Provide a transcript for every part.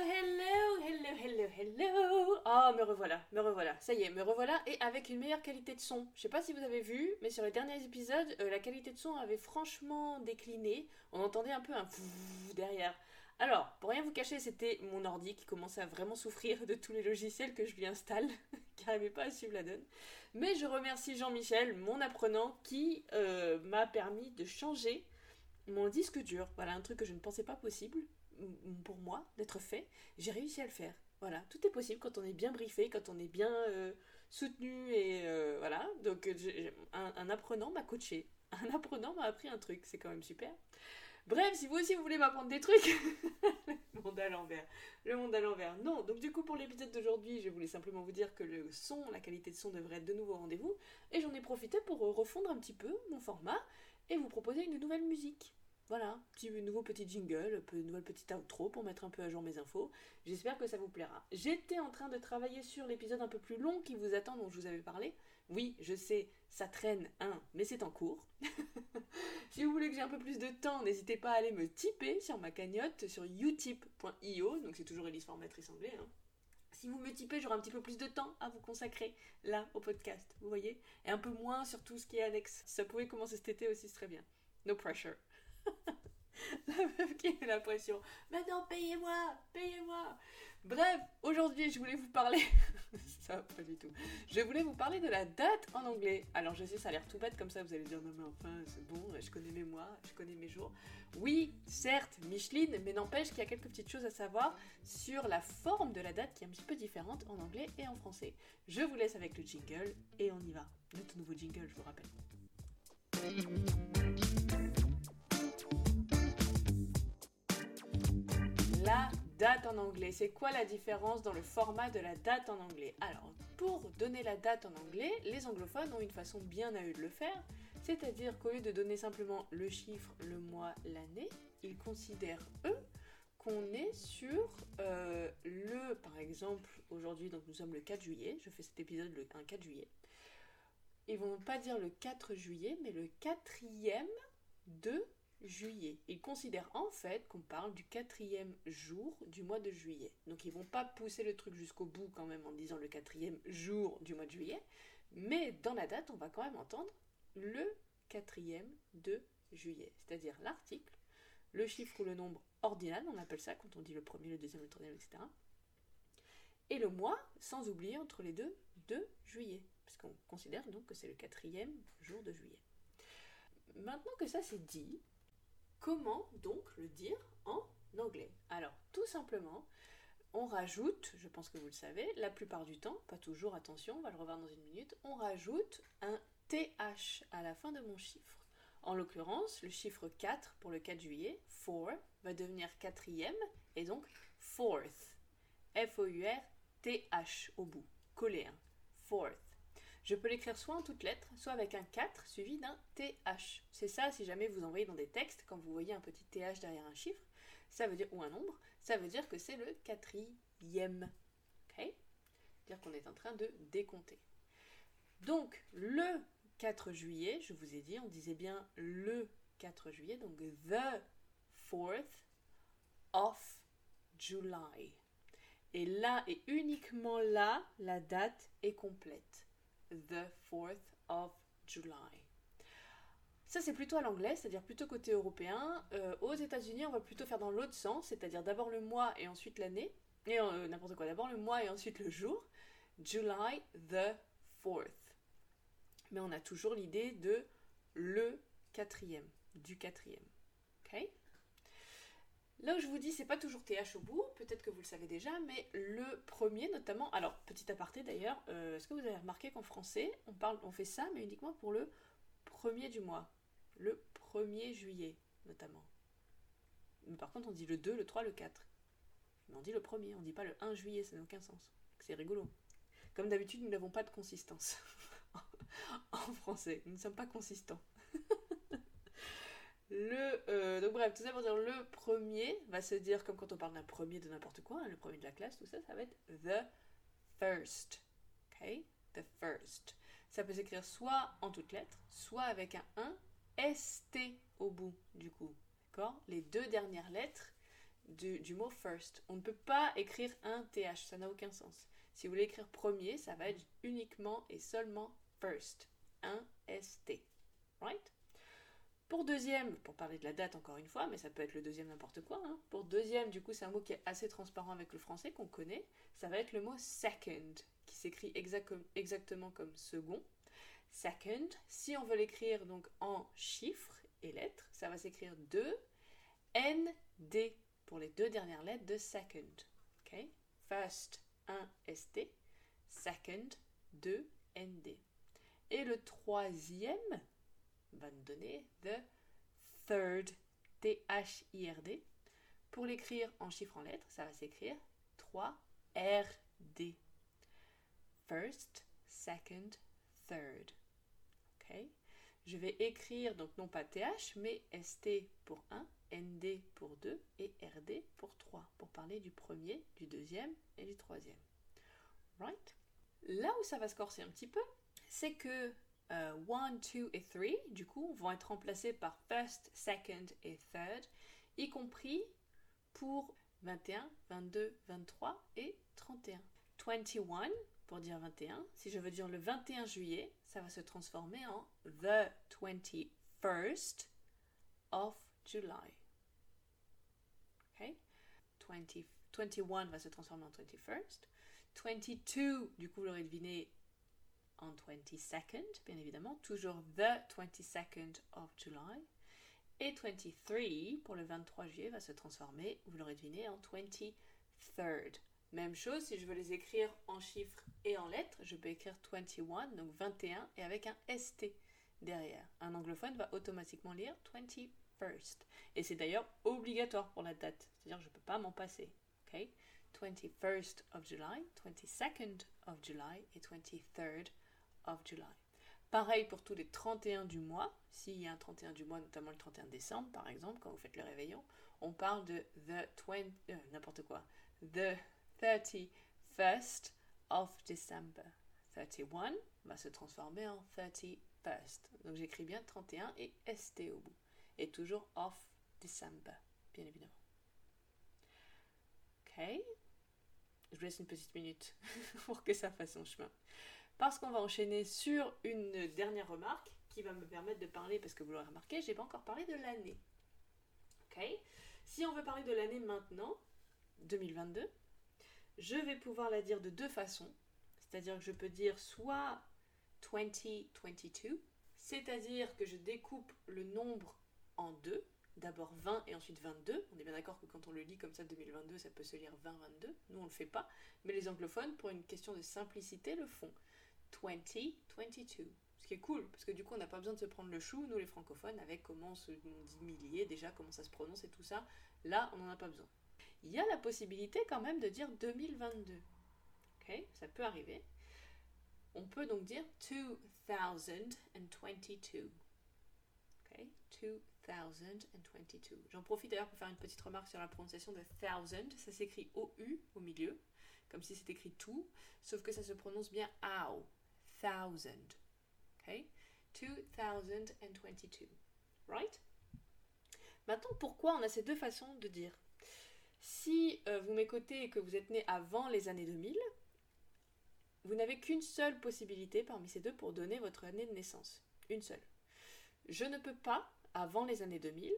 hello, hello, hello, hello. Ah, me revoilà, me revoilà. Ça y est, me revoilà et avec une meilleure qualité de son. Je sais pas si vous avez vu, mais sur les derniers épisodes, euh, la qualité de son avait franchement décliné. On entendait un peu un derrière. Alors, pour rien vous cacher, c'était mon ordi qui commençait à vraiment souffrir de tous les logiciels que je lui installe, qui n'arrivait pas à suivre la donne. Mais je remercie Jean-Michel, mon apprenant, qui euh, m'a permis de changer mon disque dur. Voilà, un truc que je ne pensais pas possible pour moi d'être fait. J'ai réussi à le faire. Voilà, tout est possible quand on est bien briefé, quand on est bien euh, soutenu et euh, voilà. Donc un, apprenant m'a coaché, un apprenant m'a appris un truc, c'est quand même super. Bref, si vous aussi vous voulez m'apprendre des trucs, le monde à l'envers, le monde à l'envers. Non, donc du coup pour l'épisode d'aujourd'hui, je voulais simplement vous dire que le son, la qualité de son devrait être de nouveau au rendez-vous, et j'en ai profité pour refondre un petit peu mon format et vous proposer une nouvelle musique. Voilà, petit nouveau petit jingle, nouvelle petite outro pour mettre un peu à jour mes infos. J'espère que ça vous plaira. J'étais en train de travailler sur l'épisode un peu plus long qui vous attend dont je vous avais parlé. Oui, je sais, ça traîne, hein, mais c'est en cours. si vous voulez que j'ai un peu plus de temps, n'hésitez pas à aller me typer sur ma cagnotte sur utip.io, donc c'est toujours Elise Formatrice anglais. Hein. Si vous me typez, j'aurai un petit peu plus de temps à vous consacrer là au podcast, vous voyez Et un peu moins sur tout ce qui est annexe. ça pouvait commencer cet été aussi, c'est très bien. No pressure. la meuf qui met la pression. Maintenant, payez-moi, payez-moi. Bref, aujourd'hui, je voulais vous parler. ça, pas du tout. Je voulais vous parler de la date en anglais. Alors, je sais, ça a l'air tout bête comme ça. Vous allez dire, non, mais enfin, c'est bon, je connais mes mois, je connais mes jours. Oui, certes, Micheline, mais n'empêche qu'il y a quelques petites choses à savoir sur la forme de la date qui est un petit peu différente en anglais et en français. Je vous laisse avec le jingle et on y va. Tout nouveau jingle, je vous rappelle. Date en anglais. C'est quoi la différence dans le format de la date en anglais? Alors, pour donner la date en anglais, les anglophones ont une façon bien à eux de le faire, c'est-à-dire qu'au lieu de donner simplement le chiffre, le mois, l'année, ils considèrent eux qu'on est sur euh, le, par exemple, aujourd'hui, donc nous sommes le 4 juillet, je fais cet épisode le 4 juillet. Ils vont pas dire le 4 juillet, mais le quatrième de juillet. Ils considèrent en fait qu'on parle du quatrième jour du mois de juillet. Donc ils vont pas pousser le truc jusqu'au bout quand même en disant le quatrième jour du mois de juillet, mais dans la date on va quand même entendre le quatrième de juillet, c'est-à-dire l'article, le chiffre ou le nombre ordinal, on appelle ça quand on dit le premier, le deuxième, le troisième, etc. Et le mois, sans oublier entre les deux, de juillet, parce qu'on considère donc que c'est le quatrième jour de juillet. Maintenant que ça c'est dit, Comment donc le dire en anglais Alors, tout simplement, on rajoute, je pense que vous le savez, la plupart du temps, pas toujours, attention, on va le revoir dans une minute, on rajoute un TH à la fin de mon chiffre. En l'occurrence, le chiffre 4 pour le 4 juillet, 4, va devenir quatrième et donc fourth. F-O-U-R-T-H au bout, collé un. Fourth. Je peux l'écrire soit en toutes lettres, soit avec un 4 suivi d'un TH. C'est ça si jamais vous envoyez dans des textes, quand vous voyez un petit TH derrière un chiffre, ça veut dire, ou un nombre, ça veut dire que c'est le quatrième. Ok? Dire qu'on est en train de décompter. Donc, le 4 juillet, je vous ai dit, on disait bien le 4 juillet, donc the 4th of July. Et là, et uniquement là, la date est complète the 4th of July. Ça, c'est plutôt à l'anglais, c'est-à-dire plutôt côté européen. Euh, aux États-Unis, on va plutôt faire dans l'autre sens, c'est-à-dire d'abord le mois et ensuite l'année. Et euh, n'importe quoi, d'abord le mois et ensuite le jour. July the 4th. Mais on a toujours l'idée de le quatrième, du quatrième. Là où je vous dis, c'est pas toujours TH au bout, peut-être que vous le savez déjà, mais le premier notamment. Alors, petit aparté d'ailleurs, euh, est-ce que vous avez remarqué qu'en français, on, parle, on fait ça, mais uniquement pour le premier du mois? Le 1er juillet, notamment. Mais par contre, on dit le 2, le 3, le 4. Mais on dit le premier, on dit pas le 1 juillet, ça n'a aucun sens. C'est rigolo. Comme d'habitude, nous n'avons pas de consistance en français. Nous ne sommes pas consistants. Le, euh, donc bref, tout ça pour dire le premier va se dire comme quand on parle d'un premier de n'importe quoi, hein, le premier de la classe, tout ça, ça va être the first. Ok? The first. Ça peut s'écrire soit en toutes lettres, soit avec un 1, ST au bout, du coup. Les deux dernières lettres du, du mot first. On ne peut pas écrire un TH, ça n'a aucun sens. Si vous voulez écrire premier, ça va être uniquement et seulement first. Un ST. Right? Pour deuxième, pour parler de la date encore une fois, mais ça peut être le deuxième n'importe quoi. hein. Pour deuxième, du coup, c'est un mot qui est assez transparent avec le français, qu'on connaît. Ça va être le mot second, qui s'écrit exact- exactement comme second. Second, si on veut l'écrire donc en chiffres et lettres, ça va s'écrire 2 ND pour les deux dernières lettres de second. ok? First, 1 ST. Second, 2 ND. Et le troisième va nous donner the third, T-H-I-R-D. Pour l'écrire en chiffres en lettres, ça va s'écrire 3 RD. First, second, third. Ok? Je vais écrire donc non pas TH, mais ST pour 1, ND pour 2 et RD pour 3, pour parler du premier, du deuxième et du troisième. Right? Là où ça va se corser un petit peu, c'est que 1, 2 et 3, du coup, vont être remplacés par first, second et third, y compris pour 21, 22, 23 et 31. 21 pour dire 21. Si je veux dire le 21 juillet, ça va se transformer en the 21st of July. Ok? 20, 21 va se transformer en 21st. 22, du coup, vous l'aurez deviné, en 22nd, bien évidemment, toujours the 22nd of July. Et 23 pour le 23 juillet va se transformer, vous l'aurez deviné, en 23rd. Même chose, si je veux les écrire en chiffres et en lettres, je peux écrire 21, donc 21, et avec un ST derrière. Un anglophone va automatiquement lire 21st. Et c'est d'ailleurs obligatoire pour la date, c'est-à-dire je ne peux pas m'en passer. ok? 21st of July, 22nd of July et 23rd of July. Pareil pour tous les 31 du mois. S'il y a un 31 du mois, notamment le 31 décembre, par exemple, quand vous faites le réveillon, on parle de the 20, euh, n'importe quoi, the 31st of December. 31 va se transformer en 31st. Donc j'écris bien 31 et ST au bout. Et toujours of December, bien évidemment. Ok. Je vous laisse une petite minute pour que ça fasse son chemin. Parce qu'on va enchaîner sur une dernière remarque qui va me permettre de parler, parce que vous l'aurez remarqué, j'ai pas encore parlé de l'année. Ok? Si on veut parler de l'année maintenant, 2022, je vais pouvoir la dire de deux façons. C'est-à-dire que je peux dire soit 2022, c'est-à-dire que je découpe le nombre en deux, d'abord 20 et ensuite 22. On est bien d'accord que quand on le lit comme ça 2022, ça peut se lire 20-22. Nous, on le fait pas. Mais les anglophones, pour une question de simplicité, le font. 2022. Ce qui est cool, parce que du coup, on n'a pas besoin de se prendre le chou, nous les francophones, avec comment on, se, dit millier, déjà, comment ça se prononce et tout ça. Là, on n'en a pas besoin. Il y a la possibilité quand même de dire 2022. Ok Ça peut arriver. On peut donc dire 2022. Ok 2022. J'en profite d'ailleurs pour faire une petite remarque sur la prononciation de thousand. Ça s'écrit OU au milieu, comme si c'était écrit tout, sauf que ça se prononce bien OW. Thousand. Ok 2022. Right? Maintenant, pourquoi on a ces deux façons de dire? Si euh, vous m'écoutez et que vous êtes né avant les années 2000, vous n'avez qu'une seule possibilité parmi ces deux pour donner votre année de naissance. Une seule. Je ne peux pas, avant les années 2000,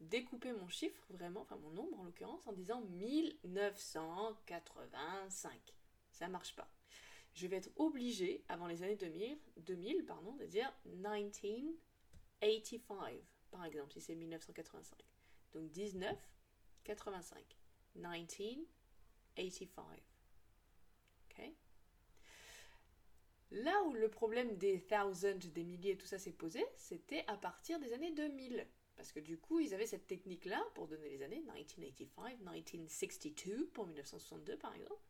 découper mon chiffre, vraiment, enfin mon nombre en l'occurrence, en disant 1985. Ça marche pas. Je vais être obligé, avant les années 2000, 2000 pardon, de dire 1985, par exemple, si c'est 1985. Donc 1985. 1985. Ok? Là où le problème des thousands, des milliers tout ça s'est posé, c'était à partir des années 2000. Parce que du coup, ils avaient cette technique-là pour donner les années 1985, 1962 pour 1962 par exemple.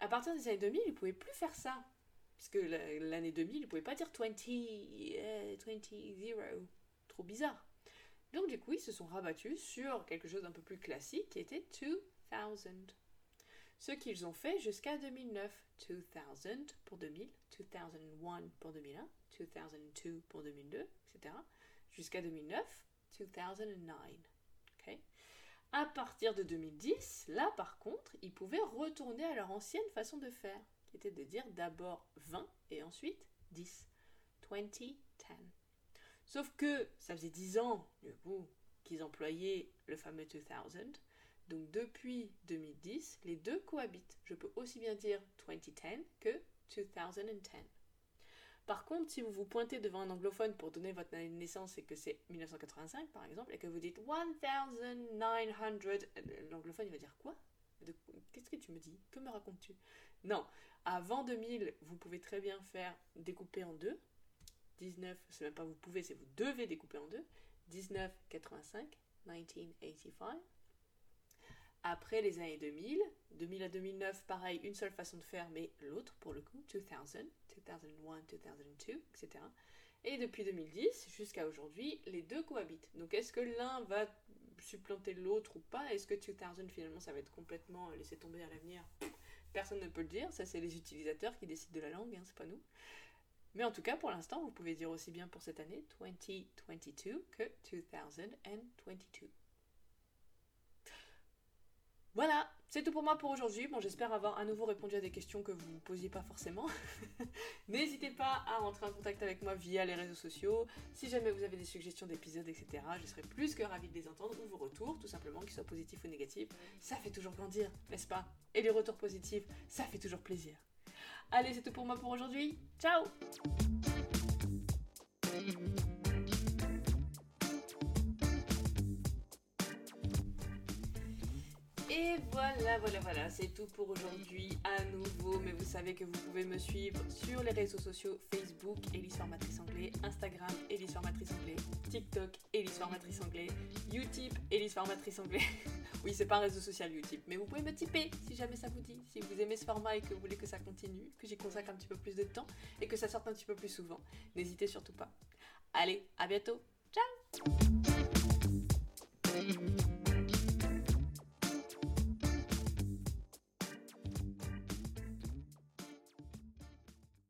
À partir des années 2000, ils ne pouvaient plus faire ça. Puisque l'année 2000, ils ne pouvaient pas dire 20, euh, 20, 0. Trop bizarre. Donc du coup, ils se sont rabattus sur quelque chose d'un peu plus classique qui était 2000. Ce qu'ils ont fait jusqu'à 2009. 2000 pour 2000, 2001 pour 2001, 2002 pour 2002, etc. Jusqu'à 2009, 2009. À partir de 2010, là par contre, ils pouvaient retourner à leur ancienne façon de faire, qui était de dire d'abord 20 et ensuite 10. 2010. Sauf que ça faisait 10 ans, du coup, qu'ils employaient le fameux 2000. Donc depuis 2010, les deux cohabitent. Je peux aussi bien dire 2010 que 2010. Par contre, si vous vous pointez devant un anglophone pour donner votre naissance et que c'est 1985 par exemple, et que vous dites 1900, l'anglophone il va dire quoi? Qu'est-ce que tu me dis? Que me racontes-tu? Non, avant 2000, vous pouvez très bien faire découper en deux. 19, c'est même pas vous pouvez, c'est vous devez découper en deux. 1985, 1985. Après les années 2000, 2000 à 2009, pareil, une seule façon de faire, mais l'autre pour le coup, 2000, 2001, 2002, etc. Et depuis 2010 jusqu'à aujourd'hui, les deux cohabitent. Donc est-ce que l'un va supplanter l'autre ou pas? Est-ce que 2000 finalement ça va être complètement laissé tomber à l'avenir? Personne ne peut le dire, ça c'est les utilisateurs qui décident de la langue, hein, c'est pas nous. Mais en tout cas, pour l'instant, vous pouvez dire aussi bien pour cette année 2022 que 2022. Voilà, c'est tout pour moi pour aujourd'hui. Bon, j'espère avoir à nouveau répondu à des questions que vous ne posiez pas forcément. N'hésitez pas à rentrer en contact avec moi via les réseaux sociaux. Si jamais vous avez des suggestions d'épisodes, etc., je serai plus que ravie de les entendre ou vos retours, tout simplement, qu'ils soient positifs ou négatifs. Ça fait toujours grandir, n'est-ce pas? Et les retours positifs, ça fait toujours plaisir. Allez, c'est tout pour moi pour aujourd'hui. Ciao Et voilà, voilà, voilà, c'est tout pour aujourd'hui à nouveau. Mais vous savez que vous pouvez me suivre sur les réseaux sociaux Facebook, Elise Formatrice Anglais, Instagram, Elise Formatrice Anglais, TikTok, Elise Formatrice Anglais, Utip, Elise Formatrice Anglais. oui, c'est pas un réseau social Utip, mais vous pouvez me tiper si jamais ça vous dit. Si vous aimez ce format et que vous voulez que ça continue, que j'y consacre un petit peu plus de temps et que ça sorte un petit peu plus souvent, n'hésitez surtout pas. Allez, à bientôt. Ciao